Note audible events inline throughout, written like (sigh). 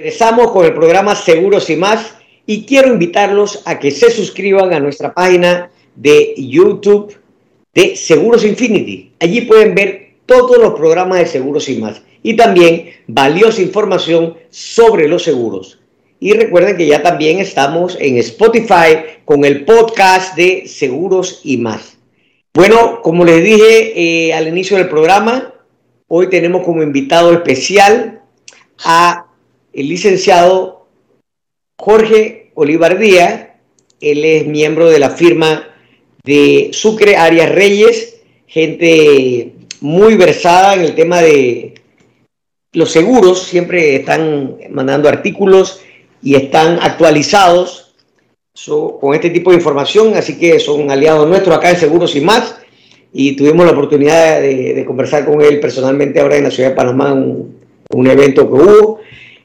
Regresamos con el programa Seguros y más y quiero invitarlos a que se suscriban a nuestra página de YouTube de Seguros Infinity. Allí pueden ver todos los programas de Seguros y más y también valiosa información sobre los seguros. Y recuerden que ya también estamos en Spotify con el podcast de Seguros y más. Bueno, como les dije eh, al inicio del programa, hoy tenemos como invitado especial a el licenciado Jorge Olivardía, él es miembro de la firma de Sucre Arias Reyes, gente muy versada en el tema de los seguros, siempre están mandando artículos y están actualizados con este tipo de información, así que son aliados nuestros acá en Seguros y más, y tuvimos la oportunidad de, conversar con él personalmente ahora en la ciudad de Panamá, un, un evento que hubo,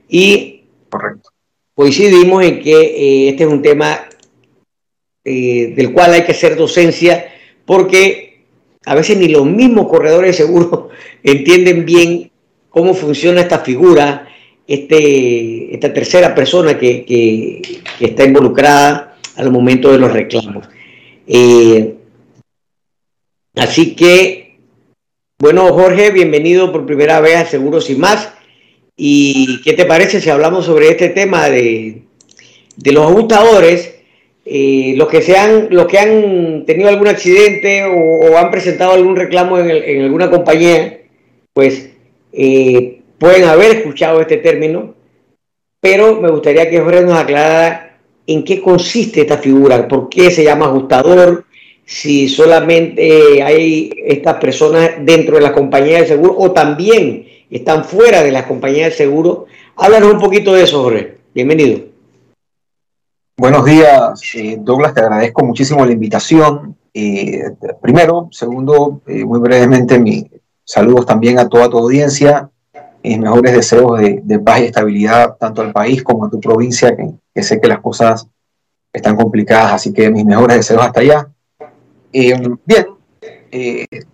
y Correcto. coincidimos en que eh, este es un tema eh, del cual hay que hacer docencia porque a veces ni los mismos corredores de seguro (laughs) entienden bien cómo funciona esta figura, este, esta tercera persona que, que, está involucrada al momento de los reclamos. Eh, así que, bueno, Jorge, bienvenido por primera vez a Seguros y más. ¿Y qué te parece si hablamos sobre este tema de, los ajustadores? Eh, los, que sean, los que han tenido algún accidente o, han presentado algún reclamo en, alguna compañía, pues eh, pueden haber escuchado este término, pero me gustaría que Jorge nos aclarara en qué consiste esta figura, por qué se llama ajustador, si solamente hay estas personas dentro de la compañía de seguro o también están fuera de las compañías de seguro. Háblanos un poquito de eso, Jorge. Bienvenido. Buenos días, eh, Douglas. Te agradezco muchísimo la invitación. Eh, primero, segundo, eh, muy brevemente, mis saludos también a toda tu audiencia. Mis mejores deseos de, paz y estabilidad tanto al país como a tu provincia, que, sé que las cosas están complicadas, así que mis mejores deseos hasta allá. bien,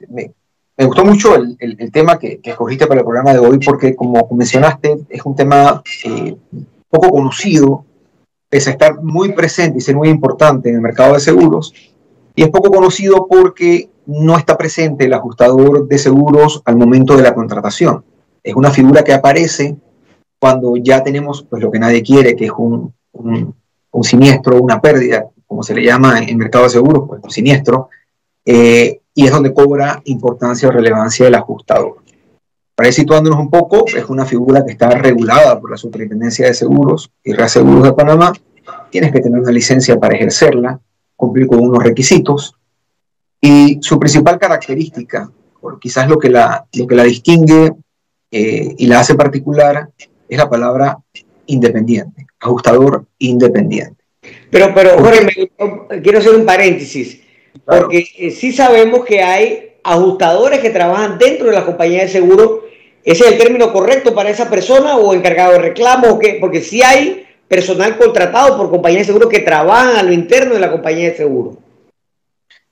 me, me gustó mucho el, tema que, escogiste para el programa de hoy porque, como mencionaste, es un tema eh, poco conocido, pese a estar muy presente y ser muy importante en el mercado de seguros. Y es poco conocido porque no está presente el ajustador de seguros al momento de la contratación. Es una figura que aparece cuando ya tenemos pues, lo que nadie quiere, que es un, un, siniestro, una pérdida, como se le llama en el mercado de seguros, pues un siniestro. Eh, y es donde cobra importancia o relevancia el ajustador. Para ir situándonos un poco, es una figura que está regulada por la Superintendencia de Seguros y Reaseguros de Panamá. Tienes que tener una licencia para ejercerla, cumplir con unos requisitos. Y su principal característica, o quizás lo que la, lo que la distingue eh, y la hace particular, es la palabra independiente, ajustador independiente. Pero, pero Jorge, quiero hacer un paréntesis. Porque eh, sí sabemos que hay ajustadores que trabajan dentro de la compañía de seguro. ¿Ese es el término correcto para esa persona o encargado de reclamo? O qué? Porque sí hay personal contratado por compañía de seguro que trabajan a lo interno de la compañía de seguro.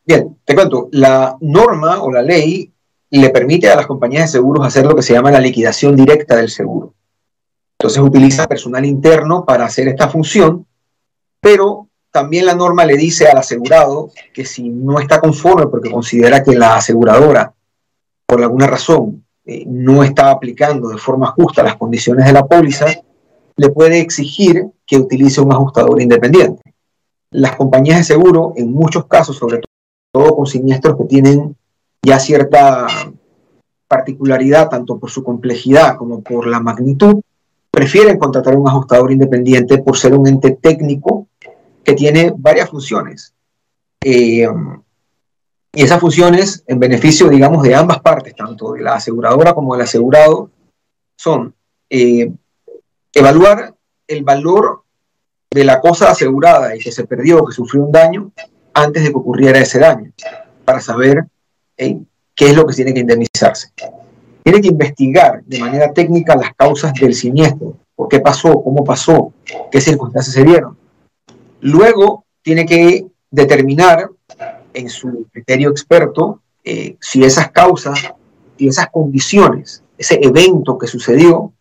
Bien, te cuento, la norma o la ley le permite a las compañías de seguros hacer lo que se llama la liquidación directa del seguro. Entonces utiliza personal interno para hacer esta función, pero también la norma le dice al asegurado que si no está conforme porque considera que la aseguradora, por alguna razón, eh, no está aplicando de forma justa las condiciones de la póliza, le puede exigir que utilice un ajustador independiente. Las compañías de seguro, en muchos casos, sobre todo con siniestros que tienen ya cierta particularidad, tanto por su complejidad como por la magnitud, prefieren contratar un ajustador independiente por ser un ente técnico que tiene varias funciones. Eh, y esas funciones, en beneficio, digamos, de ambas partes, tanto de la aseguradora como del asegurado, son eh, evaluar el valor de la cosa asegurada y que se perdió, que sufrió un daño, antes de que ocurriera ese daño, para saber eh, qué es lo que tiene que indemnizarse. Tiene que investigar de manera técnica las causas del siniestro, por qué pasó, cómo pasó, qué circunstancias se dieron Luego tiene que determinar en su criterio experto eh, si esas causas y esas condiciones, ese evento que sucedió,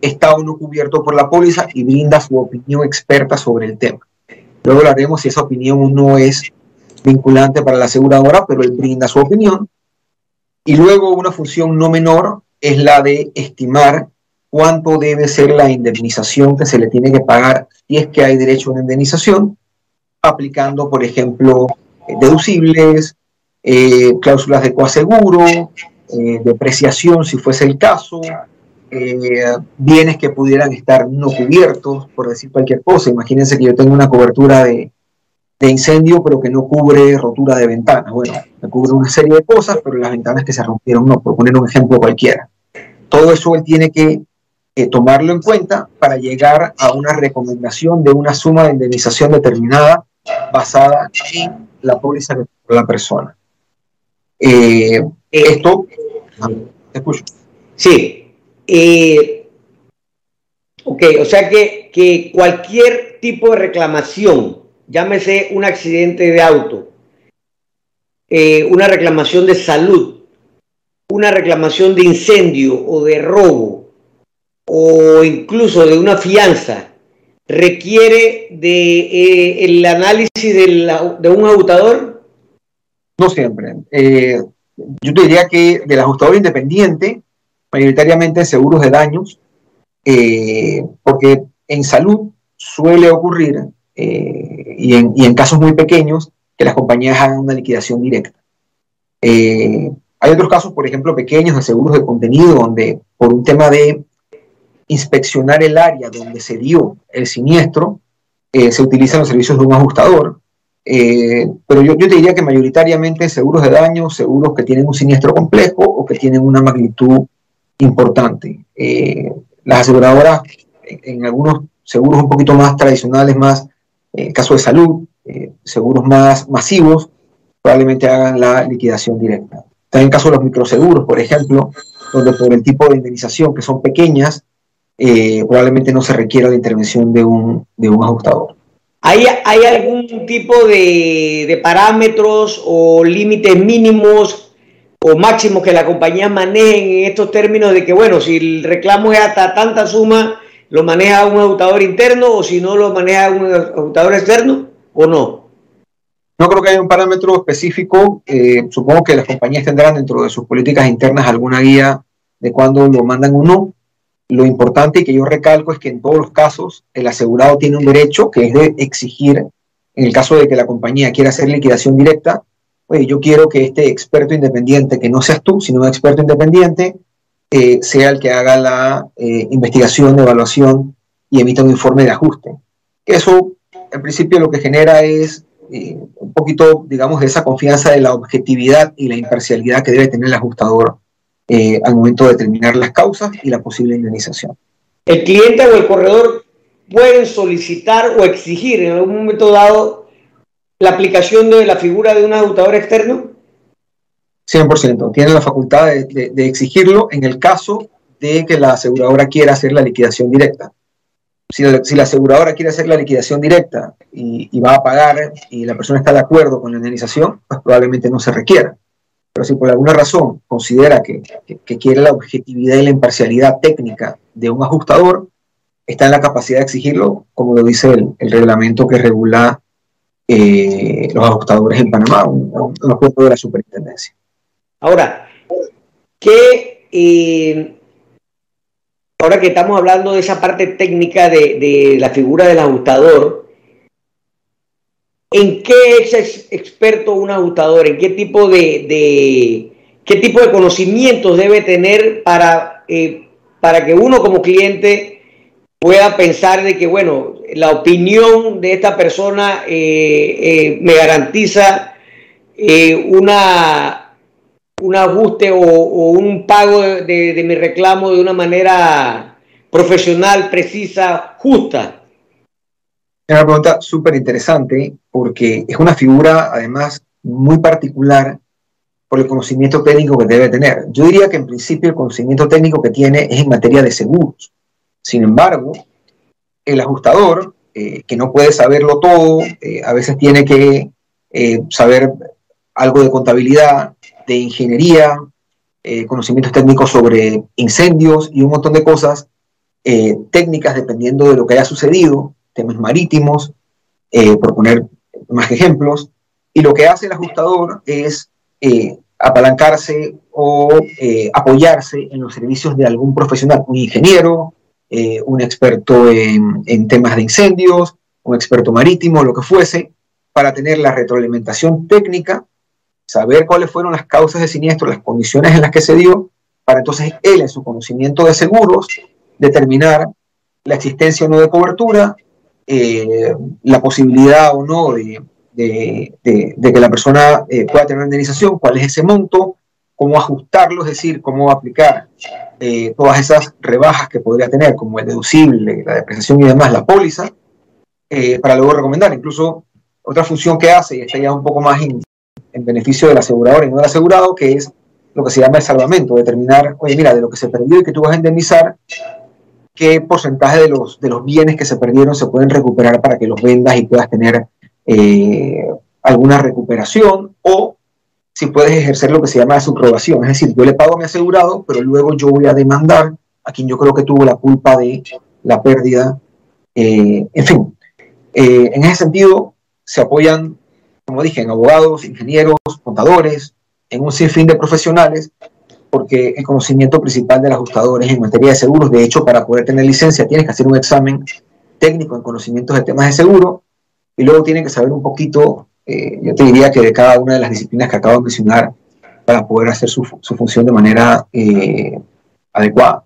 está o no cubierto por la póliza y brinda su opinión experta sobre el tema. Luego hablaremos si esa opinión no es vinculante para la aseguradora, pero él brinda su opinión. Y luego una función no menor es la de estimar cuánto debe ser la indemnización que se le tiene que pagar si es que hay derecho a una indemnización, aplicando, por ejemplo, deducibles, eh, cláusulas de coaseguro, eh, depreciación si fuese el caso, eh, bienes que pudieran estar no cubiertos, por decir cualquier cosa. Imagínense que yo tengo una cobertura de, incendio, pero que no cubre rotura de ventanas. Bueno, me cubre una serie de cosas, pero las ventanas que se rompieron no, por poner un ejemplo cualquiera. Todo eso él tiene que tomarlo en cuenta para llegar a una recomendación de una suma de indemnización determinada basada en la póliza de la persona. Eh, esto, te escucho. Sí. Eh, ok, o sea que, que cualquier tipo de reclamación, llámese un accidente de auto, eh, una reclamación de salud, una reclamación de incendio o de robo, o incluso de una fianza, requiere de el análisis de un ajustador no siempre. Eh, yo te diría que del ajustador independiente, mayoritariamente seguros de daños, eh, porque en salud suele ocurrir, eh, y, en, casos muy pequeños, que las compañías hagan una liquidación directa. hay otros casos, por ejemplo, pequeños de seguros de contenido, donde por un tema de inspeccionar el área donde se dio el siniestro, se utilizan los servicios de un ajustador eh, pero yo, te diría que mayoritariamente seguros de daño, seguros que tienen un siniestro complejo o que tienen una magnitud importante. Eh, las aseguradoras, en, algunos seguros un poquito más tradicionales, más caso de salud, eh, seguros más masivos, probablemente hagan la liquidación directa. También en caso de los microseguros, por ejemplo, donde por el tipo de indemnización que son pequeñas, probablemente no se requiera la intervención de un, de un ajustador. ¿Hay, algún tipo de, parámetros o límites mínimos o máximos que la compañía maneje en estos términos de que, bueno, si el reclamo es hasta tanta suma, lo maneja un ajustador interno o si no lo maneja un ajustador externo o no? No creo que haya un parámetro específico. Eh, supongo que las compañías tendrán dentro de sus políticas internas alguna guía de cuándo lo mandan o no. Lo importante que yo recalco es que en todos los casos el asegurado tiene un derecho que es de exigir, en el caso de que la compañía quiera hacer liquidación directa, oye, yo quiero que este experto independiente, que no seas tú, sino un experto independiente, eh, sea el que haga la eh, investigación, evaluación y emita un informe de ajuste. Eso, en principio, lo que genera es eh, un poquito, digamos, de esa confianza de la objetividad y la imparcialidad que debe tener el ajustador eh, al momento de determinar las causas y la posible indemnización. ¿El cliente o el corredor pueden solicitar o exigir en algún momento dado la aplicación de la figura de un ajustador externo? 100%. Tiene la facultad de, exigirlo en el caso de que la aseguradora quiera hacer la liquidación directa. Si la, aseguradora quiere hacer la liquidación directa y, y, va a pagar y la persona está de acuerdo con la indemnización, pues probablemente no se requiera. Pero si por alguna razón considera que, quiere la objetividad y la imparcialidad técnica de un ajustador, está en la capacidad de exigirlo, como lo dice el, reglamento que regula eh, los ajustadores en Panamá, un, acuerdo de la superintendencia. Ahora, ¿qué, eh, ahora que estamos hablando de esa parte técnica de la figura del ajustador, ¿En qué es experto un ajustador? ¿En qué tipo de, qué tipo de conocimientos debe tener para, eh, para que uno como cliente pueda pensar de que, bueno, la opinión de esta persona eh, eh, me garantiza una, un ajuste o, un pago de mi reclamo de una manera profesional, precisa, justa? Es una pregunta súper interesante porque es una figura, además, muy particular por el conocimiento técnico que debe tener. Yo diría que en principio el conocimiento técnico que tiene es en materia de seguros. Sin embargo, el ajustador, eh, que no puede saberlo todo, eh, a veces tiene que eh, saber algo de contabilidad, de ingeniería, conocimientos técnicos sobre incendios y un montón de cosas, técnicas dependiendo de lo que haya sucedido, temas marítimos, eh, por poner más ejemplos, y lo que hace el ajustador es eh, apalancarse o apoyarse en los servicios de algún profesional, un ingeniero, un experto en temas de incendios, un experto marítimo, lo que fuese, para tener la retroalimentación técnica, saber cuáles fueron las causas de siniestro, las condiciones en las que se dio, para entonces él en su conocimiento de seguros determinar la existencia o no de cobertura, eh, la posibilidad o no de, que la persona eh, pueda tener una indemnización, cuál es ese monto, cómo ajustarlo, es decir, cómo aplicar eh, todas esas rebajas que podría tener, como el deducible, la depreciación y demás, la póliza, para luego recomendar. Incluso otra función que hace, y está ya un poco más en, en beneficio del asegurador y no del asegurado, que es lo que se llama el salvamento, determinar, oye, mira, de lo que se perdió y que tú vas a indemnizar, qué porcentaje de los, de los bienes que se perdieron se pueden recuperar para que los vendas y puedas tener eh, alguna recuperación o si puedes ejercer lo que se llama la subrogación. Es decir, yo le pago a mi asegurado, pero luego yo voy a demandar a quien yo creo que tuvo la culpa de la pérdida. Eh, en fin, eh, en ese sentido se apoyan, como dije, en abogados, ingenieros, contadores, en un sinfín de profesionales, porque el conocimiento principal del ajustador es en materia de seguros. De hecho, para poder tener licencia tienes que hacer un examen técnico en conocimientos de temas de seguro y luego tienen que saber un poquito, eh, yo te diría que de cada una de las disciplinas que acabo de mencionar para poder hacer su, función de manera eh, adecuada.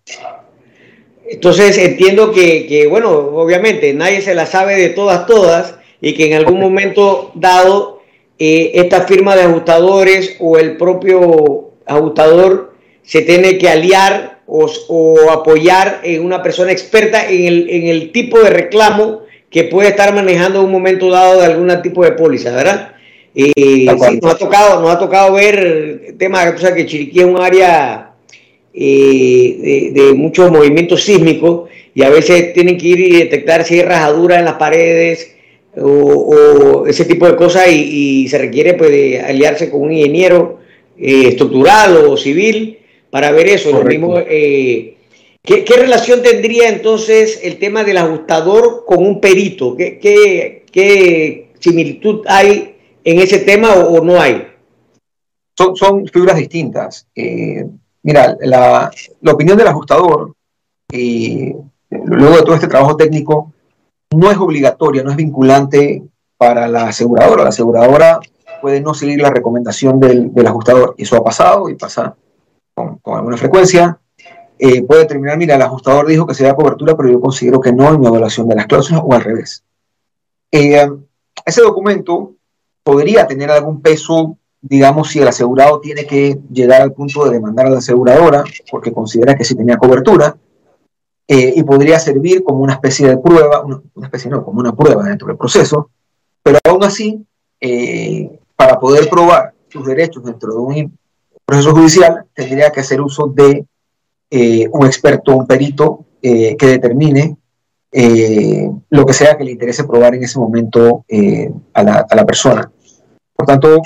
Entonces entiendo que, que, bueno, obviamente nadie se la sabe de todas, todas, y que en algún momento dado eh, esta firma de ajustadores o el propio ajustador se tiene que aliar o, apoyar en una persona experta en el, en el, tipo de reclamo que puede estar manejando en un momento dado de algún tipo de póliza, ¿verdad? Eh, nos, ha tocado, nos ha tocado ver el tema, o sea, que Chiriquí es un área eh, de, de muchos movimientos sísmicos y a veces tienen que ir y detectar si hay rajaduras en las paredes, o, ese tipo de cosas y, se requiere pues, aliarse con un ingeniero eh, estructural o civil para ver eso. Lo mismo, eh, ¿qué, relación tendría entonces el tema del ajustador con un perito? ¿Qué, qué, similitud hay en ese tema o, no hay? Son, son figuras distintas. Eh, mira, la, la, opinión del ajustador, luego de todo este trabajo técnico, no es obligatoria, no es vinculante para la aseguradora. La aseguradora puede no seguir la recomendación del, ajustador. Eso ha pasado y pasa con, alguna frecuencia. Eh, puede terminar, mira, el ajustador dijo que se da cobertura, pero yo considero que no en mi evaluación de las cláusulas o al revés. Eh, ese documento podría tener algún peso, digamos, si el asegurado tiene que llegar al punto de demandar a la aseguradora porque considera que sí tenía cobertura, eh, y podría servir como una especie de prueba, una, especie no, como una prueba dentro del proceso, pero aún así, eh, para poder probar sus derechos dentro de un proceso judicial, tendría que hacer uso de eh, un experto, un perito que determine lo que sea que le interese probar en ese momento a la, a, la, persona. Por tanto,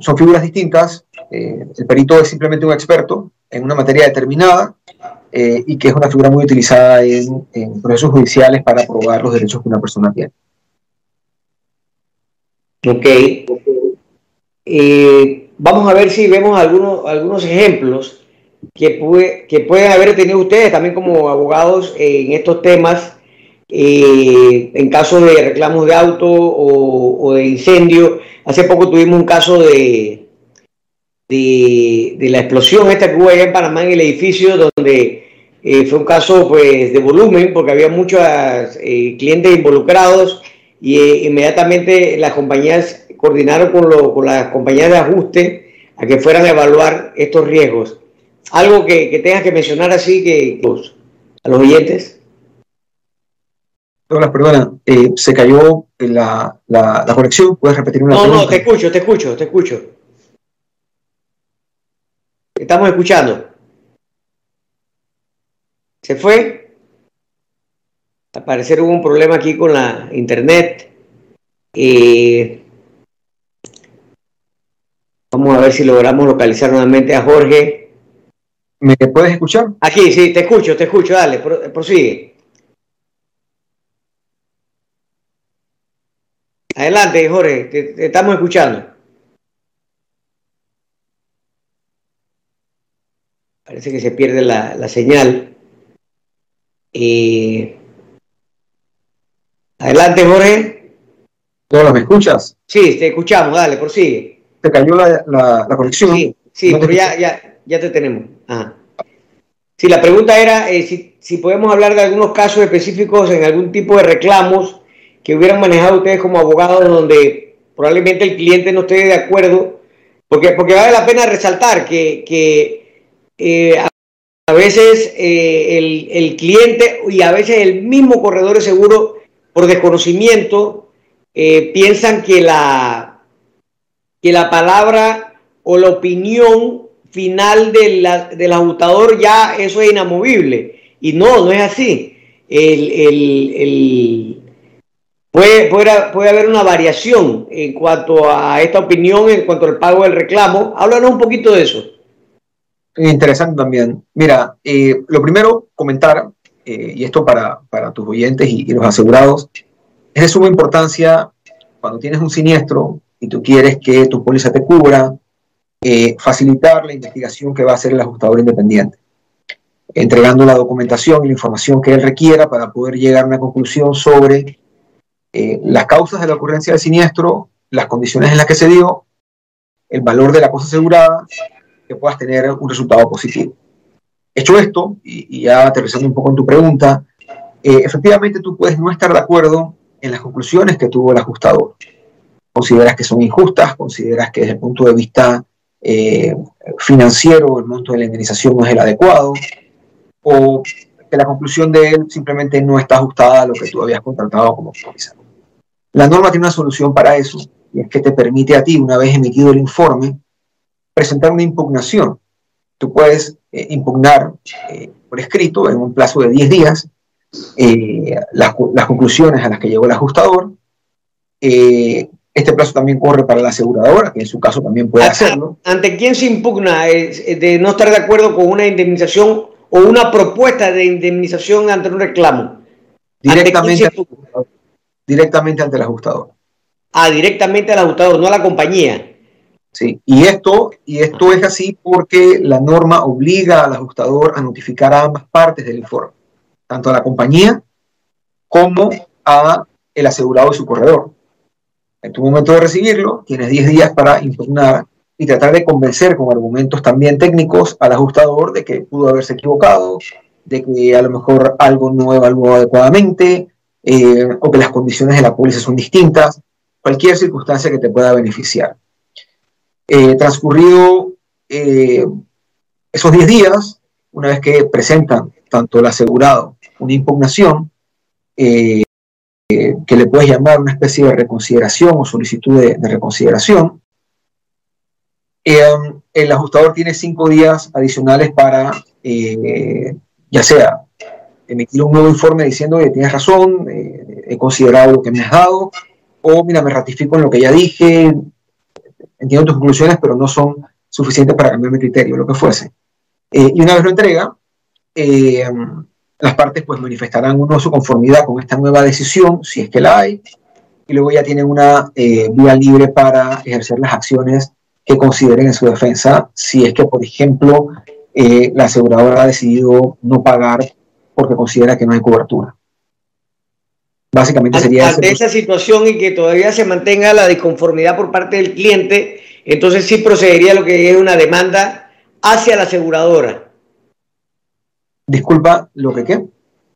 son figuras distintas. el perito es simplemente un experto en una materia determinada eh, y que es una figura muy utilizada en, procesos judiciales para probar los derechos que una persona tiene. Ok. Eh, vamos a ver si vemos algunos, algunos ejemplos que, puede, que pueden haber tenido ustedes también como abogados en estos temas, eh, en caso de reclamos de auto o, de incendio. Hace poco tuvimos un caso de, de, la explosión esta que hubo allá en Panamá en el edificio donde eh, fue un caso pues, de volumen porque había muchos eh, clientes involucrados y eh, inmediatamente las compañías coordinaron con, con, las compañías de ajuste a que fueran a evaluar estos riesgos. Algo que, que tengas que mencionar así que a los oyentes. Hola, perdona, se cayó la, la, la, conexión. ¿Puedes repetir una No, no, te escucho, te escucho, te escucho. Estamos escuchando. Se fue. Al parecer hubo un problema aquí con la internet. Eh, vamos a ver si logramos localizar nuevamente a Jorge. ¿Me puedes escuchar? Aquí, sí, te escucho, te escucho, dale, prosigue. Adelante, Jorge, te, estamos escuchando. Parece que se pierde la, señal. Eh, adelante, Jorge. ¿Todos me escuchas? Sí, te escuchamos, dale, prosigue. ¿Te cayó la, conexión? Sí, sí, pero ya, ya, ya te tenemos. Sí, la pregunta era eh, si, si, podemos hablar de algunos casos específicos en algún tipo de reclamos que hubieran manejado ustedes como abogados donde probablemente el cliente no esté de acuerdo, porque, porque vale la pena resaltar que, que eh, a veces eh, el, el, cliente y a veces el mismo corredor de seguro, por desconocimiento, piensan que la, que la palabra o la opinión final del ajustador ya eso es inamovible. Y no, no es así. El, puede, puede, haber una variación en cuanto a esta opinión, en cuanto al pago del reclamo. Háblanos un poquito de eso. Interesante también. Mira, eh, lo primero, comentar, eh, y esto para, para tus oyentes y, y, los asegurados, es de suma importancia cuando tienes un siniestro y tú quieres que tu póliza te cubra, eh, facilitar la investigación que va a hacer el ajustador independiente, entregando la documentación y la información que él requiera para poder llegar a una conclusión sobre eh, las causas de la ocurrencia del siniestro, las condiciones en las que se dio, el valor de la cosa asegurada, que puedas tener un resultado positivo. Hecho esto, y, ya aterrizando un poco en tu pregunta, eh, efectivamente tú puedes no estar de acuerdo en las conclusiones que tuvo el ajustador. Consideras que son injustas, consideras que desde el punto de vista eh, financiero, el monto de la indemnización no es el adecuado, o que la conclusión de él simplemente no está ajustada a lo que tú habías contratado como póliza. La norma tiene una solución para eso, y es que te permite a ti, una vez emitido el informe, presentar una impugnación. Tú puedes eh, impugnar eh, por escrito en un plazo de 10 días las, las, conclusiones a las que llegó el ajustador, este plazo también corre para la aseguradora, que en su caso también puede hacerlo. ¿Ante quién se impugna de no estar de acuerdo con una indemnización o una propuesta de indemnización ante un reclamo? Directamente, ante, directamente ante el ajustador. Ah, directamente al ajustador, no a la compañía. Sí, y esto, y esto es así porque la norma obliga al ajustador a notificar a ambas partes del informe, tanto a la compañía como a el asegurado y su corredor. En tu momento de recibirlo, tienes 10 días para impugnar y tratar de convencer con argumentos también técnicos al ajustador de que pudo haberse equivocado, de que a lo mejor algo no evaluó adecuadamente eh, o que las condiciones de la póliza son distintas, cualquier circunstancia que te pueda beneficiar. Eh, transcurrido eh, esos 10 días, una vez que presentan tanto el asegurado una impugnación, que le puedes llamar una especie de reconsideración o solicitud de, reconsideración. Eh, el ajustador tiene cinco días adicionales para, eh, ya sea, emitir un nuevo informe diciendo que tienes razón, eh, he considerado lo que me has dado, o mira, me ratifico en lo que ya dije, entiendo tus conclusiones, pero no son suficientes para cambiar mi criterio, lo que fuese. y una vez lo entrega, las partes pues manifestarán uno su conformidad con esta nueva decisión, si es que la hay, y luego ya tienen una eh, vía libre para ejercer las acciones que consideren en su defensa, si es que, por ejemplo, eh, la aseguradora ha decidido no pagar porque considera que no hay cobertura. Básicamente sería... Ante esa situación y que todavía se mantenga la disconformidad por parte del cliente, entonces sí procedería lo que es una demanda hacia la aseguradora. Disculpa, ¿lo que qué?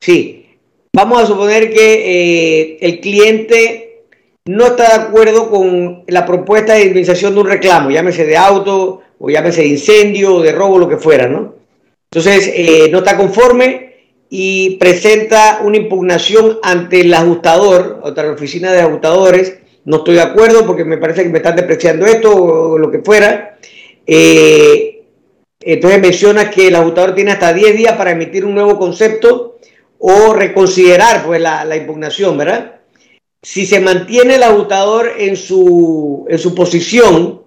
Sí. Vamos a suponer que eh, el cliente no está de acuerdo con la propuesta de indemnización de un reclamo, llámese de auto o llámese de incendio o de robo, lo que fuera, ¿no? Entonces, eh, no está conforme y presenta una impugnación ante el ajustador, otra la oficina de ajustadores, no estoy de acuerdo porque me parece que me están despreciando esto o lo que fuera. Eh, entonces menciona que el ajustador tiene hasta 10 días para emitir un nuevo concepto o reconsiderar pues, la, impugnación, ¿verdad? Si se mantiene el ajustador en su, en su posición,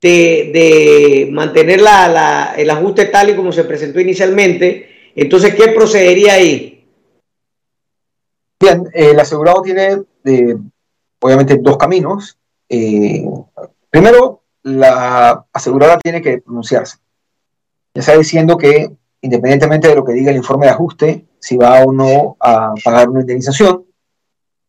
de, mantener el ajuste tal y como se presentó inicialmente, entonces, ¿qué procedería ahí? Bien, el asegurado tiene eh, obviamente dos caminos. Eh, primero, la aseguradora tiene que pronunciarse. Está diciendo que independientemente de lo que diga el informe de ajuste, si va o no a pagar una indemnización,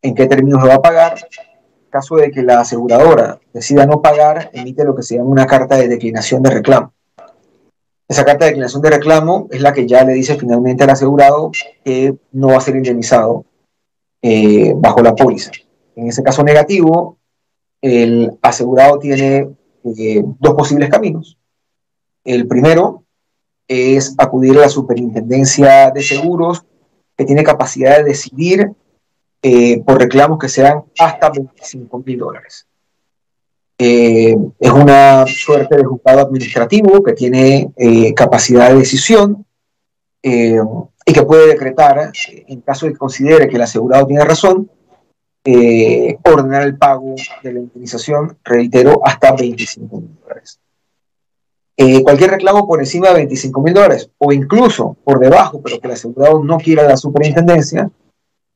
en qué términos lo va a pagar. En caso de que la aseguradora decida no pagar, emite lo que se llama una carta de declinación de reclamo. Esa carta de declinación de reclamo es la que ya le dice finalmente al asegurado que no va a ser indemnizado eh, bajo la póliza. En ese caso negativo, el asegurado tiene eh, dos posibles caminos. El primero es acudir a la superintendencia de seguros, que tiene capacidad de decidir eh, por reclamos que sean hasta 25 mil dólares. Eh, es una suerte de juzgado administrativo que tiene eh, capacidad de decisión y que puede decretar, en caso de que considere que el asegurado tiene razón, ordenar el pago de la indemnización, reitero, hasta 25 mil dólares. Eh, cualquier reclamo por encima de 25 mil dólares o incluso por debajo, pero que el asegurado no quiera la superintendencia,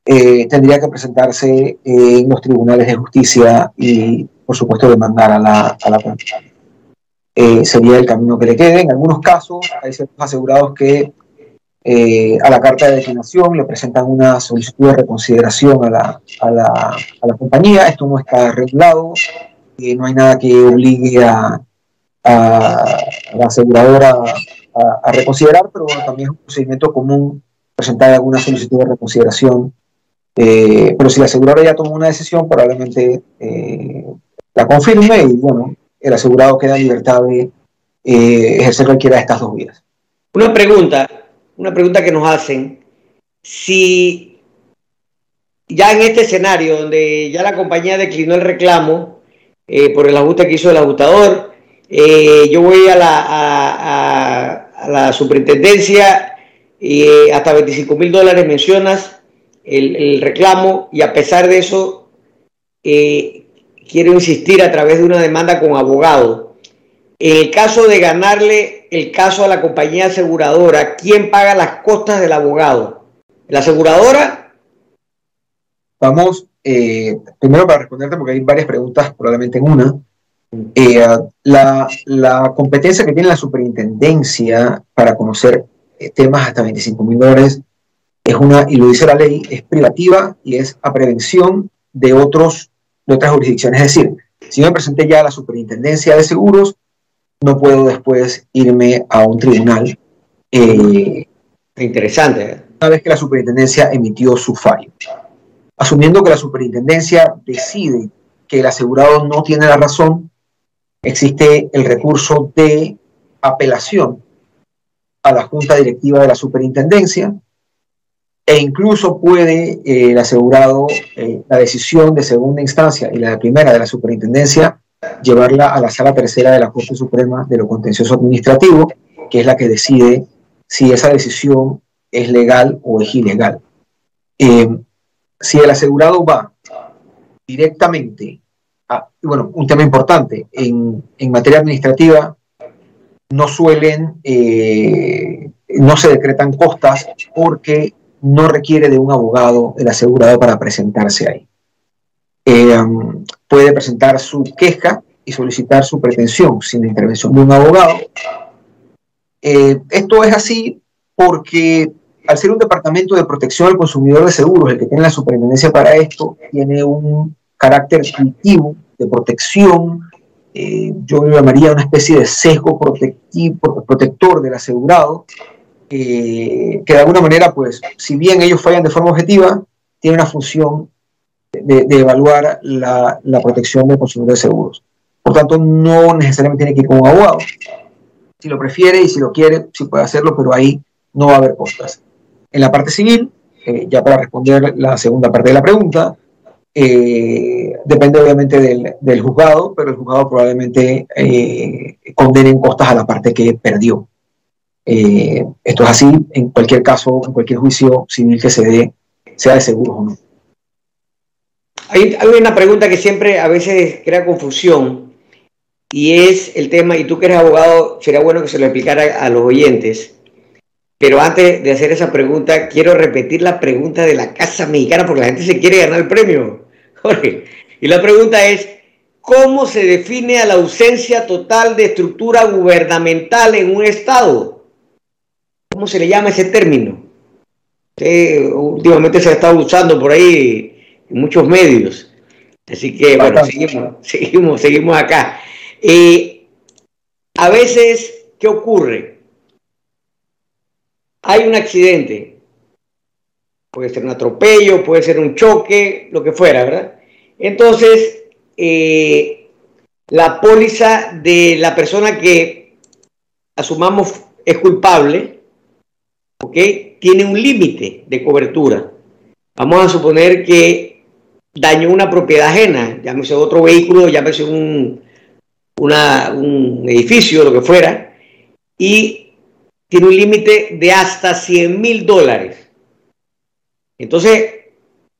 eh, tendría que presentarse en los tribunales de justicia y, por supuesto, demandar a la, a la eh, sería el camino que le quede. En algunos casos, hay ciertos asegurados que a la carta de declinación le presentan una solicitud de reconsideración a la, a la, a la compañía. Esto no está regulado, no hay nada que obligue a a, la aseguradora a, reconsiderar, pero también es un procedimiento común presentar alguna solicitud de reconsideración. Eh, pero si la aseguradora ya tomó una decisión, probablemente eh, la confirme y bueno, el asegurado queda en libertad de eh, ejercer cualquiera de estas dos vías. Una pregunta, una pregunta que nos hacen. Si ya en este escenario donde ya la compañía declinó el reclamo por el ajuste que hizo el ajustador, eh, yo voy a la, a, superintendencia y eh, hasta 25 mil dólares mencionas el, reclamo y a pesar de eso eh, quiero insistir a través de una demanda con abogado. En el caso de ganarle el caso a la compañía aseguradora, ¿quién paga las costas del abogado? ¿La aseguradora? Vamos, primero para responderte, porque hay varias preguntas, probablemente en una. Eh, la, competencia que tiene la superintendencia para conocer eh, temas hasta 25 mil dólares es una, y lo dice la ley, es privativa y es a prevención de, otros, de otras jurisdicciones. Es decir, si yo me presenté ya a la superintendencia de seguros, no puedo después irme a un tribunal. Eh, Interesante. Una vez que la superintendencia emitió su fallo. Asumiendo que la superintendencia decide que el asegurado no tiene la razón, existe el recurso de apelación a la junta directiva de la superintendencia e incluso puede eh, el asegurado eh, la decisión de segunda instancia y la de primera de la superintendencia llevarla a la sala tercera de la Corte Suprema de lo Contencioso Administrativo, que es la que decide si esa decisión es legal o es ilegal. Eh, si el asegurado va directamente Ah, bueno, un tema importante, en, materia administrativa no suelen, eh, no se decretan costas porque no requiere de un abogado el asegurado para presentarse ahí. Eh, puede presentar su queja y solicitar su pretensión sin la intervención de un abogado. Eh, esto es así porque al ser un departamento de protección al consumidor de seguros, el que tiene la superintendencia para esto, tiene un carácter intuitivo de protección, eh, yo lo llamaría una especie de sesgo protector del asegurado, que de alguna manera, pues, si bien ellos fallan de forma objetiva, tiene una función de, evaluar la, protección del consumidor de seguros. Por tanto, no necesariamente tiene que ir con un abogado. Si lo prefiere y si lo quiere, sí puede hacerlo, pero ahí no va a haber costas. En la parte civil, eh, ya para responder la segunda parte de la pregunta, eh, depende obviamente del, juzgado, pero el juzgado probablemente eh, condene en costas a la parte que perdió. Eh, esto es así en cualquier caso, en cualquier juicio civil que se dé, sea de seguros o no. Hay, hay una pregunta que siempre a veces crea confusión. y es el tema, y tú que eres abogado, sería bueno que se lo explicara a los oyentes. Pero antes de hacer esa pregunta, quiero repetir la pregunta de la Casa Mexicana, porque la gente se quiere ganar el premio, Jorge. Y la pregunta es, ¿cómo se define a la ausencia total de estructura gubernamental en un Estado? ¿Cómo se le llama ese término? últimamente se ha estado usando por ahí en muchos medios. Así que, bueno, seguimos, (laughs) seguimos, seguimos acá. Eh, a veces, ¿qué ocurre? Hay un accidente, puede ser un atropello, puede ser un choque, lo que fuera, ¿verdad? Entonces, eh, la póliza de la persona que asumamos es culpable, ¿ok? Tiene un límite de cobertura. Vamos a suponer que dañó una propiedad ajena, llámese otro vehículo, llámese un, un edificio, lo que fuera, y tiene un límite de hasta 100 mil dólares. Entonces,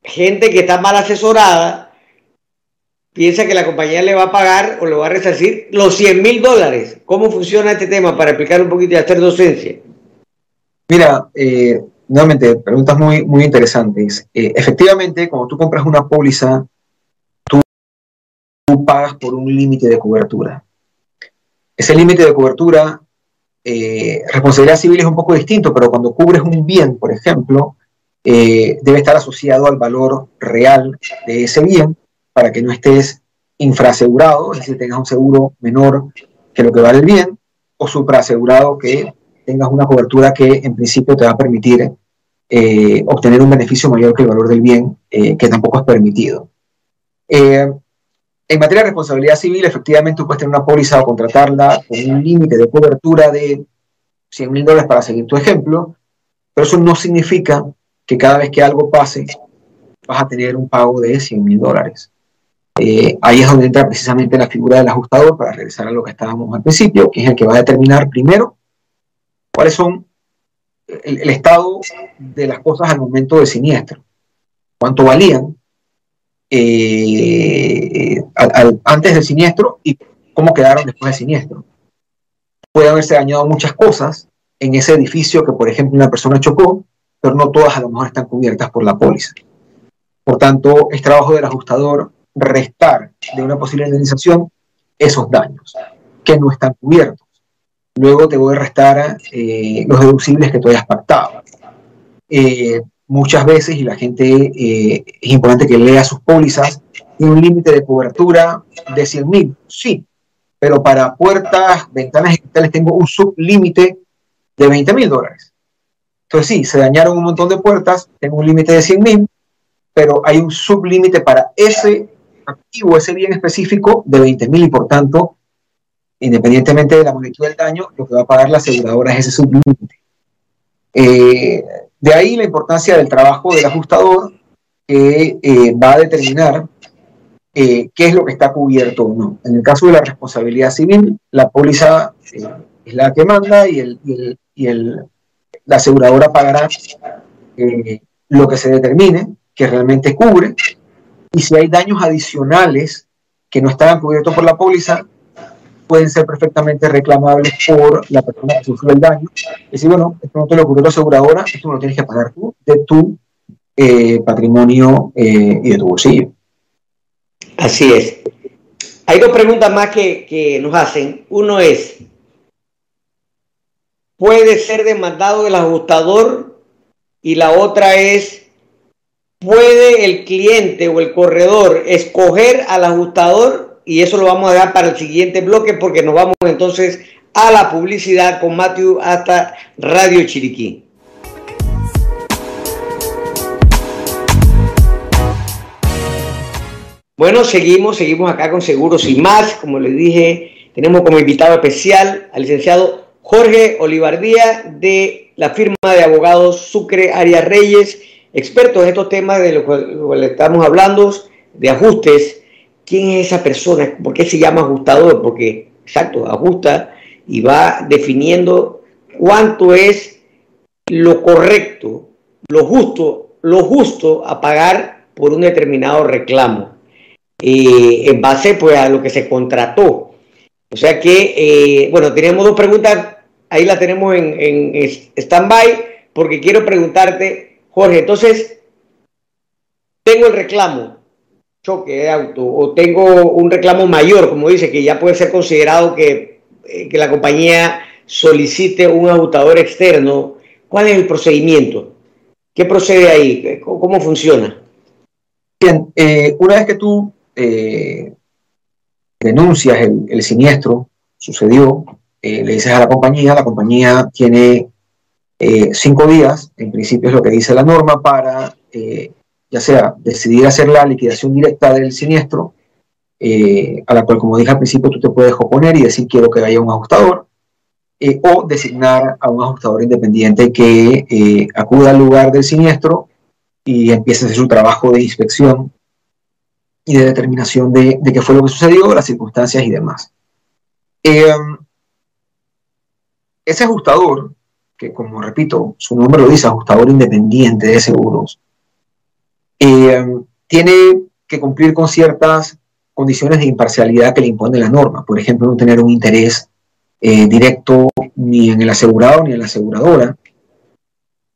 gente que está mal asesorada piensa que la compañía le va a pagar o le va a resarcir los 100 mil dólares. ¿Cómo funciona este tema para explicar un poquito y hacer docencia? Mira, eh, nuevamente, preguntas muy, muy interesantes. Eh, efectivamente, cuando tú compras una póliza pagas por un límite de cobertura. Ese límite de cobertura, eh, responsabilidad civil es un poco distinto, pero cuando cubres un bien, por ejemplo, eh, debe estar asociado al valor real de ese bien para que no estés infrasegurado, es decir, tengas un seguro menor que lo que vale el bien, o supraasegurado que tengas una cobertura que en principio te va a permitir eh, obtener un beneficio mayor que el valor del bien, que tampoco es permitido. En materia de responsabilidad civil, efectivamente, tú puedes tener una póliza o contratarla con un límite de cobertura de 100 mil dólares para seguir tu ejemplo, pero eso no significa que cada vez que algo pase vas a tener un pago de 100 mil dólares. Eh, ahí es donde entra precisamente la figura del ajustador para regresar a lo que estábamos al principio, que es el que va a determinar primero cuáles son el, estado de las cosas al momento del siniestro, cuánto valían, eh, antes del siniestro y cómo quedaron después del siniestro. Puede haberse dañado muchas cosas en ese edificio que, por ejemplo, una persona chocó, pero no todas a lo mejor están cubiertas por la póliza. Por tanto, es trabajo del ajustador restar de una posible indemnización esos daños que no están cubiertos. Luego te voy a restar eh, los deducibles que tú hayas pactado. Eh, muchas veces, y la gente eh, es importante que lea sus pólizas, tiene un límite de cobertura de 100 mil, sí, pero para puertas, ventanas y cristales tengo un sublímite de 20 mil dólares. Entonces sí, se dañaron un montón de puertas, tengo un límite de 100 mil, pero hay un sublímite para ese activo, ese bien específico de 20 mil y por tanto, independientemente de la magnitud del daño, lo que va a pagar la aseguradora es ese sublímite. Eh, de ahí la importancia del trabajo del ajustador que eh, va a determinar eh, qué es lo que está cubierto o no. En el caso de la responsabilidad civil, la póliza eh, es la que manda y, el, y, el, la aseguradora pagará lo que se determine que realmente cubre. Y si hay daños adicionales que no estaban cubiertos por la póliza, pueden ser perfectamente reclamables por la persona que sufrió el daño. Es decir, bueno, esto no te lo cubrió la aseguradora, esto lo tienes que pagar tú de tu eh, patrimonio eh, y de tu bolsillo. Así es. Hay dos preguntas más que, que nos hacen. Uno es, ¿puede ser demandado el ajustador? Y la otra es, ¿puede el cliente o el corredor escoger al ajustador y eso lo vamos a dar para el siguiente bloque porque nos vamos entonces a la publicidad con Matthew hasta Radio Chiriquí. Bueno, seguimos, seguimos acá con Seguros y más. Como les dije, tenemos como invitado especial al licenciado Jorge Olivardía de la firma de abogados Sucre Arias Reyes, experto en estos temas de los cuales estamos hablando, de ajustes quién es esa persona, por qué se llama ajustador, porque, exacto, ajusta y va definiendo cuánto es lo correcto, lo justo, lo justo a pagar por un determinado reclamo, eh, en base pues a lo que se contrató. O sea que, eh, bueno, teníamos dos preguntas, ahí la tenemos en, en stand-by, porque quiero preguntarte, Jorge, entonces, tengo el reclamo, choque de auto, o tengo un reclamo mayor, como dice, que ya puede ser considerado que, eh, la compañía solicite un ajustador externo, ¿cuál es el procedimiento? ¿Qué procede ahí? ¿Cómo funciona? Bien, eh, una vez que tú eh, denuncias el, siniestro, sucedió, le dices a la compañía, la compañía tiene cinco días, en principio es lo que dice la norma, para ya sea decidir hacer la liquidación directa del siniestro, eh, a la cual, como dije al principio, tú te puedes oponer y decir quiero que haya un ajustador, eh, o designar a un ajustador independiente que eh, acuda al lugar del siniestro y empiece a hacer su trabajo de inspección y de determinación de, de qué fue lo que sucedió, las circunstancias y demás. ese ajustador, que como repito, su nombre lo dice, ajustador independiente de seguros, eh, tiene que cumplir con ciertas condiciones de imparcialidad que le impone la norma. Por ejemplo, no tener un interés eh, directo ni en el asegurado ni en la aseguradora.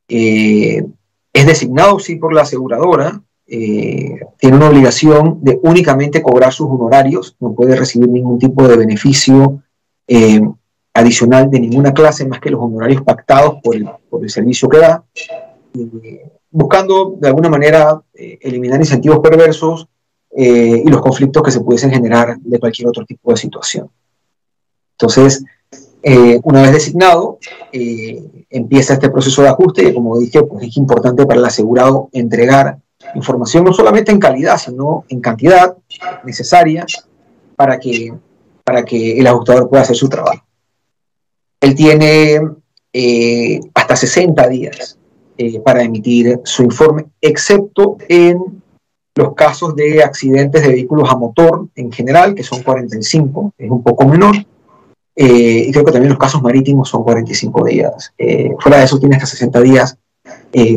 Eh, es designado, sí, por la aseguradora. tiene una obligación de únicamente cobrar sus honorarios. No puede recibir ningún tipo de beneficio adicional de ninguna clase más que los honorarios pactados por el servicio que da buscando de alguna manera eh, eliminar incentivos perversos eh, y los conflictos que se pudiesen generar de cualquier otro tipo de situación. Entonces, eh, una vez designado, empieza este proceso de ajuste y como dije, pues es importante para el asegurado entregar información no solamente en calidad, sino en cantidad necesaria para que, para que el ajustador pueda hacer su trabajo. Él tiene hasta 60 días eh, para emitir su informe, excepto en los casos de accidentes de vehículos a motor en general, que son 45, es un poco menor. Eh, y creo que también los casos marítimos son 45 días. Eh, fuera de eso, tiene hasta 60 días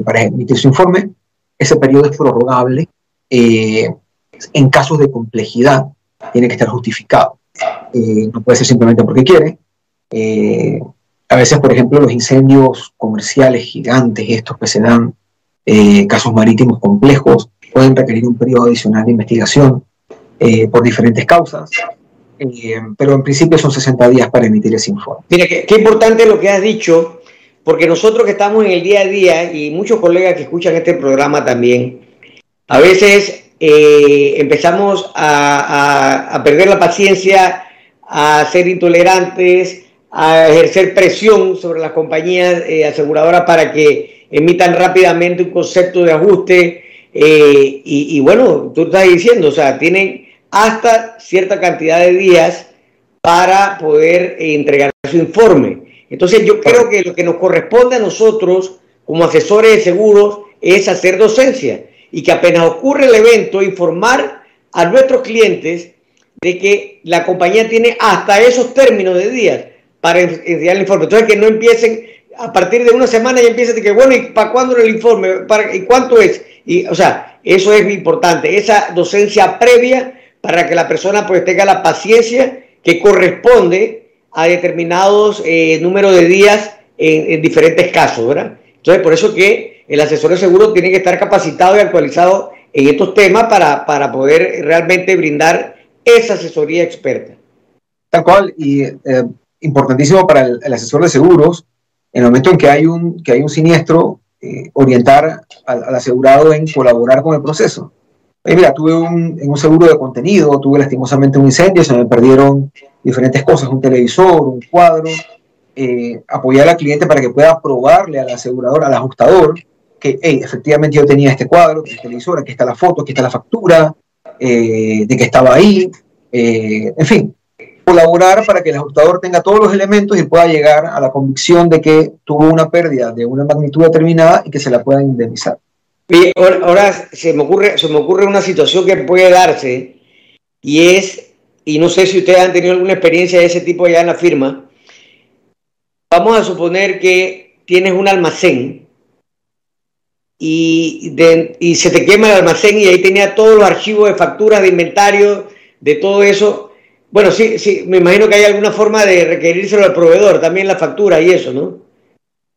para emitir su informe. Ese periodo es prorrogable. en casos de complejidad, tiene que estar justificado. no puede ser simplemente porque quiere. A veces, por ejemplo, los incendios comerciales gigantes, estos que se dan, eh, casos marítimos complejos, pueden requerir un periodo adicional de investigación eh, por diferentes causas. Eh, pero en principio son 60 días para emitir ese informe. Mira, qué, qué importante lo que has dicho, porque nosotros que estamos en el día a día y muchos colegas que escuchan este programa también, a veces empezamos a, a, perder la paciencia, a ser intolerantes, a ejercer presión sobre las compañías eh, aseguradoras para que emitan rápidamente un concepto de ajuste. Eh, y, bueno, tú estás diciendo, o sea, tienen hasta cierta cantidad de días para poder eh, entregar su informe. Entonces yo creo que lo que nos corresponde a nosotros como asesores de seguros es hacer docencia y que apenas ocurre el evento informar a nuestros clientes de que la compañía tiene hasta esos términos de días para enviar el informe. Entonces, que no empiecen a partir de una semana y empiecen a decir, bueno, ¿y para cuándo el informe? ¿Para, ¿Y cuánto es? Y, o sea, eso es importante, esa docencia previa para que la persona pues tenga la paciencia que corresponde a determinados eh, números de días en, diferentes casos, ¿verdad? Entonces, por eso que el asesor de seguro tiene que estar capacitado y actualizado en estos temas para, para poder realmente brindar esa asesoría experta. Tal cual, y eh, importantísimo para el, asesor de seguros, en el momento en que hay un, que hay un siniestro, eh, orientar al, asegurado en colaborar con el proceso. mira, tuve un, en un seguro de contenido, tuve lastimosamente un incendio, se me perdieron diferentes cosas, un televisor, un cuadro, eh, apoyar al cliente para que pueda probarle al asegurador, al ajustador, que efectivamente yo tenía este cuadro, este televisor, aquí está la foto, aquí está la factura, eh, de que estaba ahí, en fin, colaborar para que el ajustador tenga todos los elementos y pueda llegar a la convicción de que tuvo una pérdida de una magnitud determinada y que se la puedan indemnizar. ahora, se, me ocurre, se me ocurre una situación que puede darse y es, y no sé si ustedes han tenido alguna experiencia de ese tipo allá en la firma, vamos a suponer que tienes un almacén y, y se te quema el almacén y ahí tenía todos los archivos de facturas, de inventario, de todo eso Bueno, sí, sí, me imagino que hay alguna forma de requerírselo al proveedor, también la factura y eso, ¿no?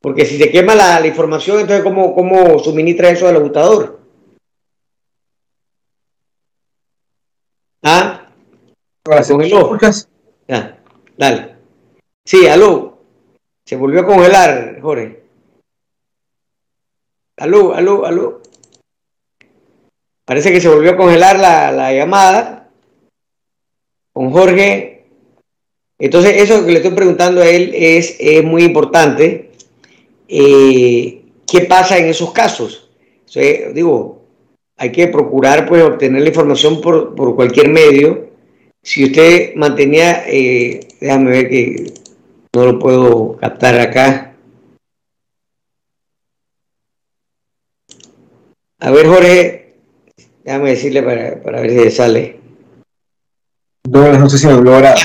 Porque si se quema la, información, entonces ¿cómo, ¿cómo suministra eso al ajustador? ¿Ah? Ahora. Ah, dale. Sí, aló. Se volvió a congelar, Jorge. Aló, aló, aló. Parece que se volvió a congelar la, llamada con Jorge. Entonces, eso que le estoy preguntando a él es, muy importante. Eh, ¿Qué pasa en esos casos? digo, hay que procurar pues, obtener la información por, cualquier medio. Si usted mantenía, eh, déjame ver que no lo puedo captar acá. A ver, Jorge, déjame decirle para, ver si sale. No, no sé si me logra.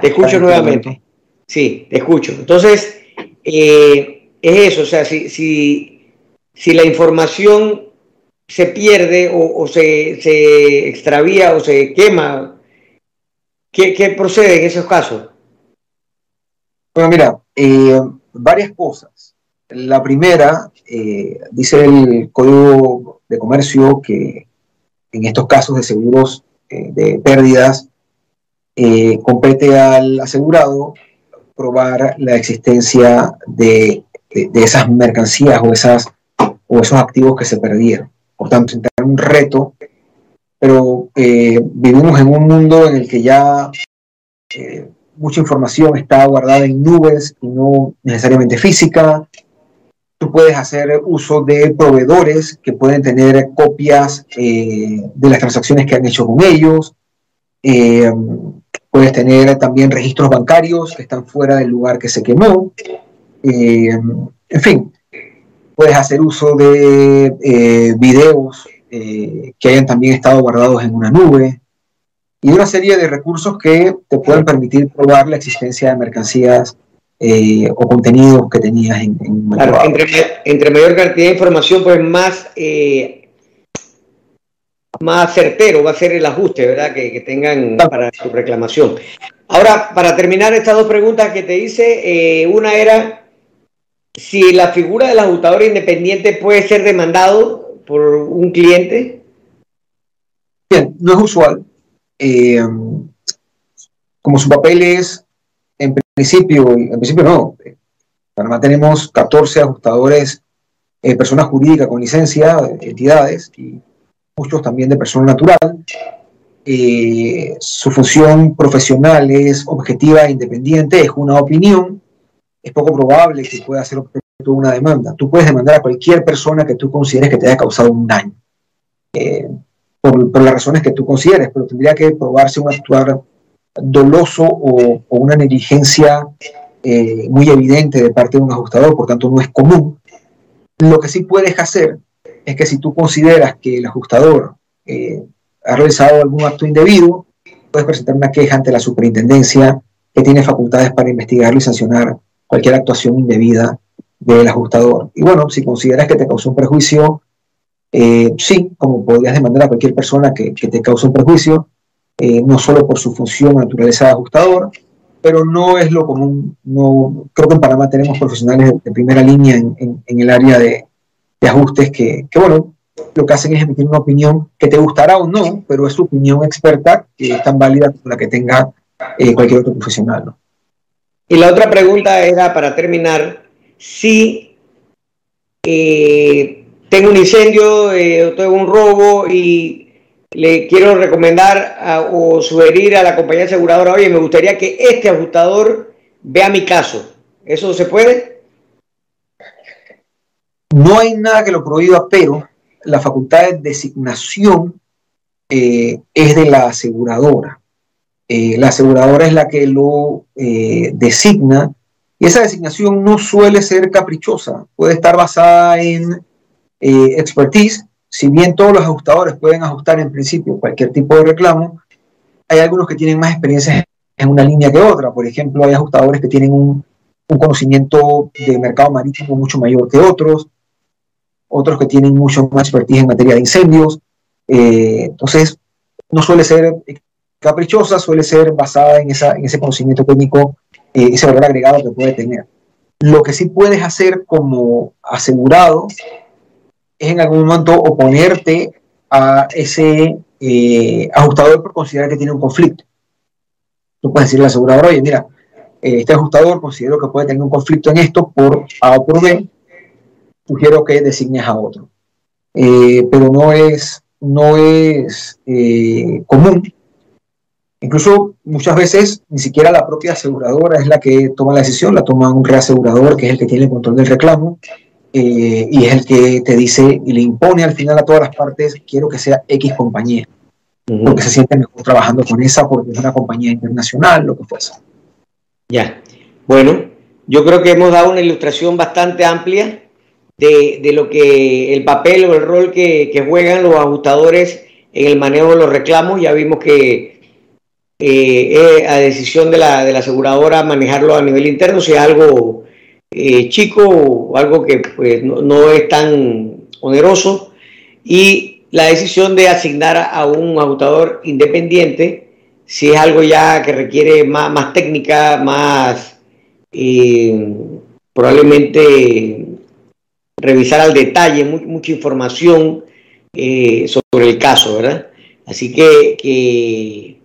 te escucho nuevamente. Sí, te escucho. Entonces, eh, es eso, o sea, si, si, la información se pierde o, se, se, extravía o se quema, ¿qué, procede en esos casos? Bueno, mira, eh, varias cosas. La primera, eh, dice el Código de Comercio que en estos casos de seguros eh, de pérdidas, compete al asegurado probar la existencia de, esas mercancías o, esas, o esos activos que se perdieron. Por tanto, es un reto, pero vivimos en un mundo en el que ya mucha información está guardada en nubes y no necesariamente física. Tú puedes hacer uso de proveedores que pueden tener copias eh, de las transacciones que han hecho con ellos. Eh, puedes tener también registros bancarios que están fuera del lugar que se quemó. Eh, en fin, puedes hacer uso de videos que hayan también estado guardados en una nube y una serie de recursos que te pueden permitir probar la existencia de mercancías eh, o contenidos que tenías en, en claro, entre, mayor cantidad de información, pues más, eh, más certero va a ser el ajuste, ¿verdad? Que, tengan para su reclamación. Ahora, para terminar estas dos preguntas que te hice, eh, una era si la figura del ajustador independiente puede ser demandado por un cliente. Bien, no es usual, eh, como su papel es, en principio, en principio no, Panamá tenemos 14 ajustadores, eh, personas jurídicas con licencia, entidades, y muchos también de persona natural. Eh, su función profesional es objetiva e independiente, es una opinión, es poco probable que pueda ser objeto de una demanda. Tú puedes demandar a cualquier persona que tú consideres que te haya causado un daño por, las razones que tú consideres, pero tendría que probarse un actuar doloso o, una negligencia eh, muy evidente de parte de un ajustador, por tanto no es común. Lo que sí puedes hacer es que si tú consideras que el ajustador eh, ha realizado algún acto indebido, puedes presentar una queja ante la superintendencia que tiene facultades para investigarlo y sancionar cualquier actuación indebida del ajustador. Y bueno, si consideras que te causó un perjuicio eh, sí, como podrías demandar a cualquier persona que, te cause un perjuicio, eh, no solo por su función naturaleza de ajustador, pero no es lo común. No, creo que en Panamá tenemos profesionales de, primera línea en, el área de, ajustes que, bueno, lo que hacen es emitir una opinión que te gustará o no, pero es su opinión experta que es tan válida como la que tenga eh, cualquier otro profesional. Y la otra pregunta era, para terminar, si tengo un incendio, eh, tengo un robo y le quiero recomendar o sugerir a la compañía aseguradora, oye, me gustaría que este ajustador vea mi caso. ¿Eso se puede? No hay nada que lo prohíba, pero la facultad de designación eh, es de la aseguradora. Eh, la aseguradora es la que lo designa y esa designación no suele ser caprichosa, puede estar basada en eh, expertise, si bien todos los ajustadores pueden ajustar en principio cualquier tipo de reclamo, hay algunos que tienen más experiencia en una línea que otra. Por ejemplo, hay ajustadores que tienen un, conocimiento de mercado marítimo mucho mayor que otros, otros que tienen mucho más expertise en materia de incendios. Eh, entonces, no suele ser caprichosa, suele ser basada en, esa, en ese conocimiento técnico, eh, ese valor agregado que puede tener. Lo que sí puedes hacer como asegurado es en algún momento oponerte a ese eh, ajustador por considerar que tiene un conflicto. Tú puedes decirle al asegurador, oye, mira, eh, este ajustador considero que puede tener un conflicto en esto por A o por B, sugiero que designes a otro. Eh, pero no es, no es común. Incluso muchas veces ni siquiera la propia aseguradora es la que toma la decisión, la toma un reasegurador que es el que tiene el control del reclamo eh, y es el que te dice y le impone al final a todas las partes, quiero que sea X compañía, porque se siente mejor trabajando con esa, porque es una compañía internacional, lo que fuese. Ya, bueno, yo creo que hemos dado una ilustración bastante amplia de, de lo que el papel o el rol que, juegan los ajustadores en el manejo de los reclamos. Ya vimos que eh, es a decisión de la, de la aseguradora manejarlo a nivel interno, si es algo eh, chico o algo que pues, no, es tan oneroso y la decisión de asignar a un ajustador independiente si es algo ya que requiere más, más técnica, más eh, probablemente revisar al detalle mucha información eh, sobre el caso, ¿verdad? Así que,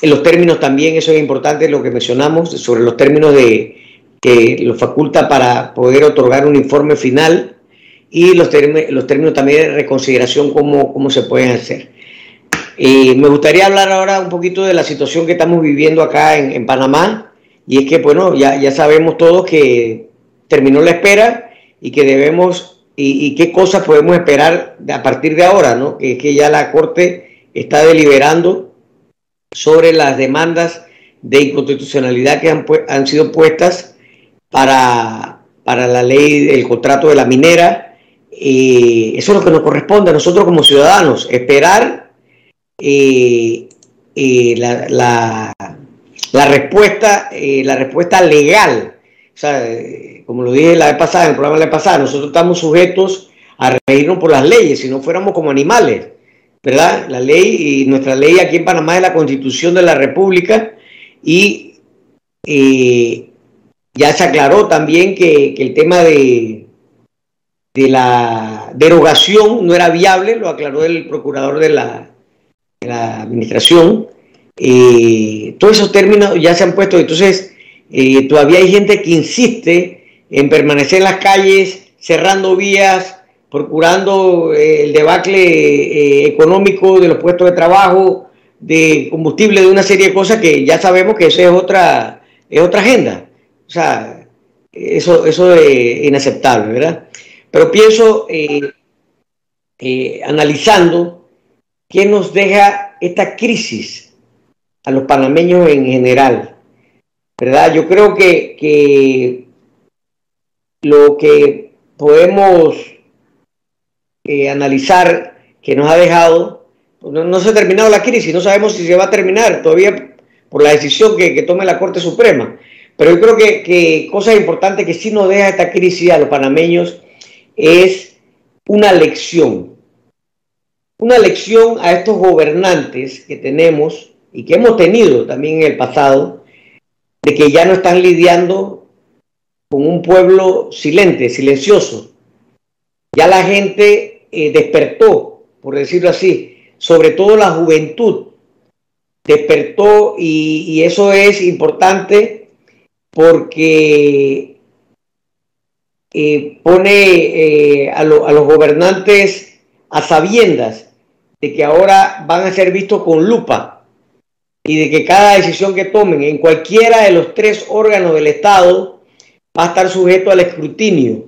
en los términos también, eso es importante lo que mencionamos, sobre los términos de, que lo faculta para poder otorgar un informe final y los, los términos también de reconsideración, cómo, cómo se pueden hacer. Eh, me gustaría hablar ahora un poquito de la situación que estamos viviendo acá en, Panamá, y es que, bueno, ya, ya sabemos todos que terminó la espera y que debemos, y, qué cosas podemos esperar a partir de ahora, ¿no? Que, que ya la Corte está deliberando sobre las demandas de inconstitucionalidad que han, han sido puestas para, para la ley del contrato de la minera. Eh, eso es lo que nos corresponde a nosotros como ciudadanos, esperar eh, eh, la, la, respuesta, la respuesta legal. O sea, como lo dije la vez pasada, en el programa de la vez pasada, nosotros estamos sujetos a reírnos por las leyes, si no fuéramos como animales, ¿verdad? La ley y nuestra ley aquí en Panamá es la Constitución de la República y ya se aclaró también que, el tema de, de, la derogación no era viable, lo aclaró el procurador de la, administración. Eh, todos esos términos ya se han puesto, entonces eh, todavía hay gente que insiste en permanecer en las calles, cerrando vías, procurando eh, el debacle económico de los puestos de trabajo, de combustible, de una serie de cosas que ya sabemos que esa es otra, es otra agenda. O sea, eso, eso es inaceptable, ¿verdad? Pero pienso, eh, eh, analizando, ¿qué nos deja esta crisis a los panameños en general? ¿Verdad? Yo creo que, lo que podemos eh, analizar que nos ha dejado, pues no, se ha terminado la crisis, no sabemos si se va a terminar todavía por la decisión que tome la Corte Suprema. Pero yo creo que, que cosa importante que sí nos deja esta crisis a los panameños es una lección. Una lección a estos gobernantes que tenemos y que hemos tenido también en el pasado, de que ya no están lidiando con un pueblo silente, silencioso. Ya la gente eh, despertó, por decirlo así, sobre todo la juventud despertó y, eso es importante porque eh, pone eh, a, los gobernantes a sabiendas de que ahora van a ser vistos con lupa y de que cada decisión que tomen en cualquiera de los tres órganos del Estado va a estar sujeto al escrutinio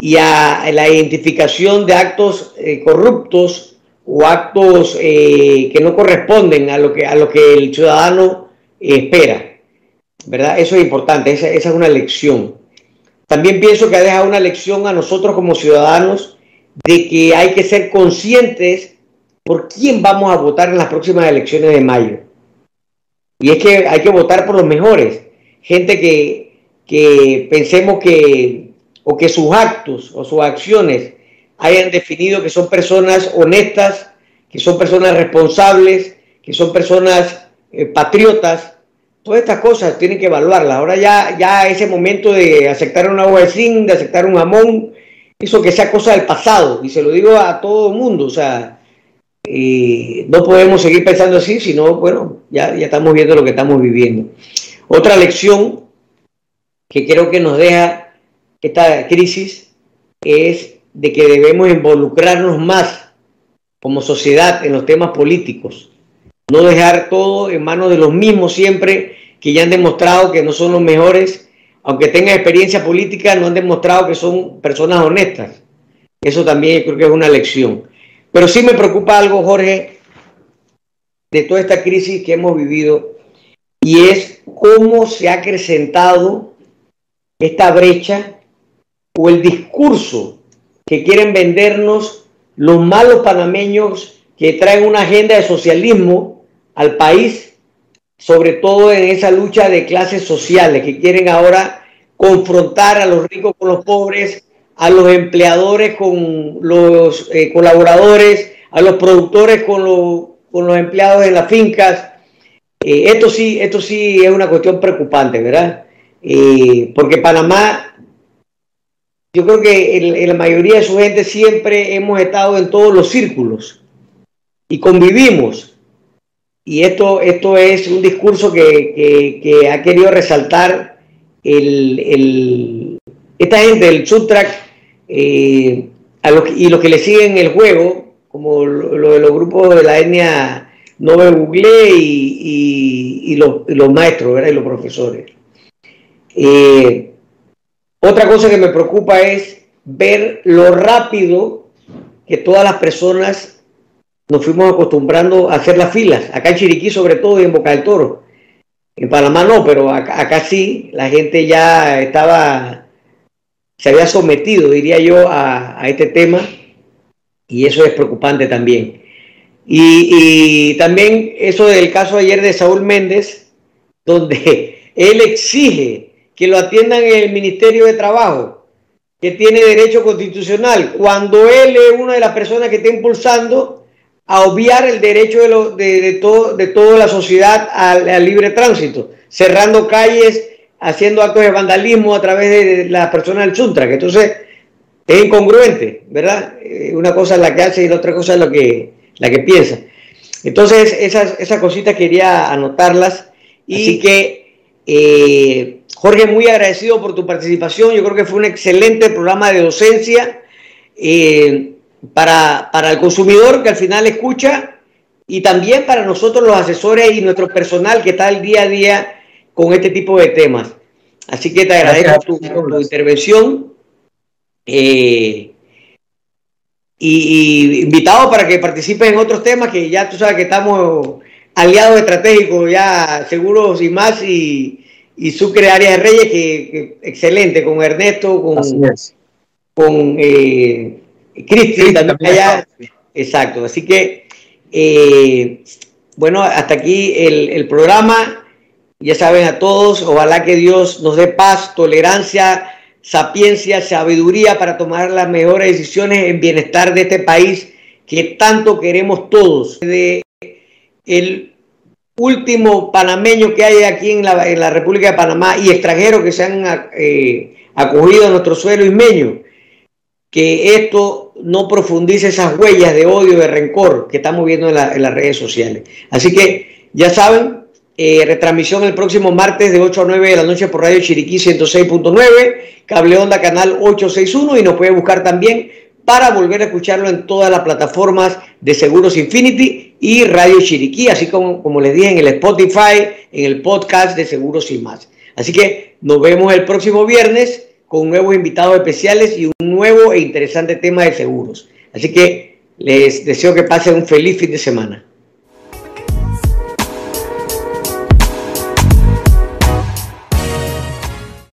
y a la identificación de actos eh, corruptos o actos que no corresponden a lo que, a lo que el ciudadano espera. ¿verdad? Eso es importante, esa, es una lección. También pienso que ha dejado una lección a nosotros como ciudadanos de que hay que ser conscientes por quién vamos a votar en las próximas elecciones de mayo. Y es que hay que votar por los mejores, gente que, que pensemos que, o que sus actos o sus acciones hayan definido que son personas honestas, que son personas responsables, que son personas eh, patriotas, todas estas cosas tienen que evaluarlas. Ahora ya, ya ese momento de aceptar una agua de zinc, de aceptar un jamón, eso que sea cosa del pasado, y se lo digo a todo el mundo, o sea, eh, no podemos seguir pensando así, sino, bueno, ya, ya estamos viendo lo que estamos viviendo. Otra lección que creo que nos deja esta crisis es de que debemos involucrarnos más como sociedad en los temas políticos, no dejar todo en manos de los mismos siempre que ya han demostrado que no son los mejores, aunque tengan experiencia política, no han demostrado que son personas honestas. Eso también creo que es una lección. Pero sí me preocupa algo, Jorge, de toda esta crisis que hemos vivido, y es cómo se ha acrecentado esta brecha o el discurso que quieren vendernos los malos panameños que traen una agenda de socialismo al país, sobre todo en esa lucha de clases sociales, que quieren ahora confrontar a los ricos con los pobres, a los empleadores con los eh, colaboradores, a los productores con, con, los empleados en las fincas. Eh, esto, sí, esto sí es una cuestión preocupante, ¿verdad? Eh, porque Panamá, yo creo que la mayoría de su gente siempre hemos estado en todos los círculos y convivimos. Y esto, esto es un discurso que, ha querido resaltar el, esta gente del subtrack eh, y los que le siguen el juego, como lo, de los grupos de la etnia Nove Google y, los, maestros y los profesores. Eh, otra cosa que me preocupa es ver lo rápido que todas las personas nos fuimos acostumbrando a hacer las filas. Acá en Chiriquí sobre todo y en Boca del Toro. En Panamá no, pero acá, sí, la gente ya estaba, se había sometido, diría yo, a, este tema y eso es preocupante también. Y, y, también eso del caso ayer de Saúl Méndez, donde (laughs) él exige que lo atiendan en el Ministerio de Trabajo, que tiene derecho constitucional, cuando él es una de las personas que está impulsando a obviar el derecho de, de, todo, de toda la sociedad al, libre tránsito, cerrando calles, haciendo actos de vandalismo a través de, las personas del Suntra, que entonces es incongruente, ¿verdad? Eh, una cosa es la que hace y la otra cosa es lo que, la que piensa. Entonces, esas, esas cositas quería anotarlas. Y Así que eh, Jorge, muy agradecido por tu participación. Yo creo que fue un excelente programa de docencia eh, para, el consumidor que al final escucha y también para nosotros los asesores y nuestro personal que está el día a día con este tipo de temas. Así que te agradezco tu, intervención. Eh, y, invitado para que participes en otros temas que ya tú sabes que estamos aliados estratégicos, ya seguros y más, y, y Sucre Arias de Reyes, que, excelente, con Ernesto, con, con eh, Cristi también allá. Exacto, así que, eh, bueno, hasta aquí el, el, programa. Ya saben a todos, ojalá que Dios nos dé paz, tolerancia, sapiencia, sabiduría para tomar las mejores decisiones en bienestar de este país que tanto queremos todos. De el último panameño que hay aquí en la, en la República de Panamá y extranjeros que se han eh, acogido a nuestro suelo ismeño, que esto no profundice esas huellas de odio, de rencor que estamos viendo en, las redes sociales. Así que ya saben, eh, retransmisión el próximo martes de 8 a 9 de la noche por Radio Chiriquí 106.9, Cable Onda Canal 861 y nos puede buscar también para volver a escucharlo en todas las plataformas de Seguros Infinity y Radio Chiriquí, así como, como les dije en el Spotify, en el podcast de Seguros y más. Así que nos vemos el próximo viernes con nuevos invitados especiales y un nuevo e interesante tema de seguros. Así que les deseo que pasen un feliz fin de semana.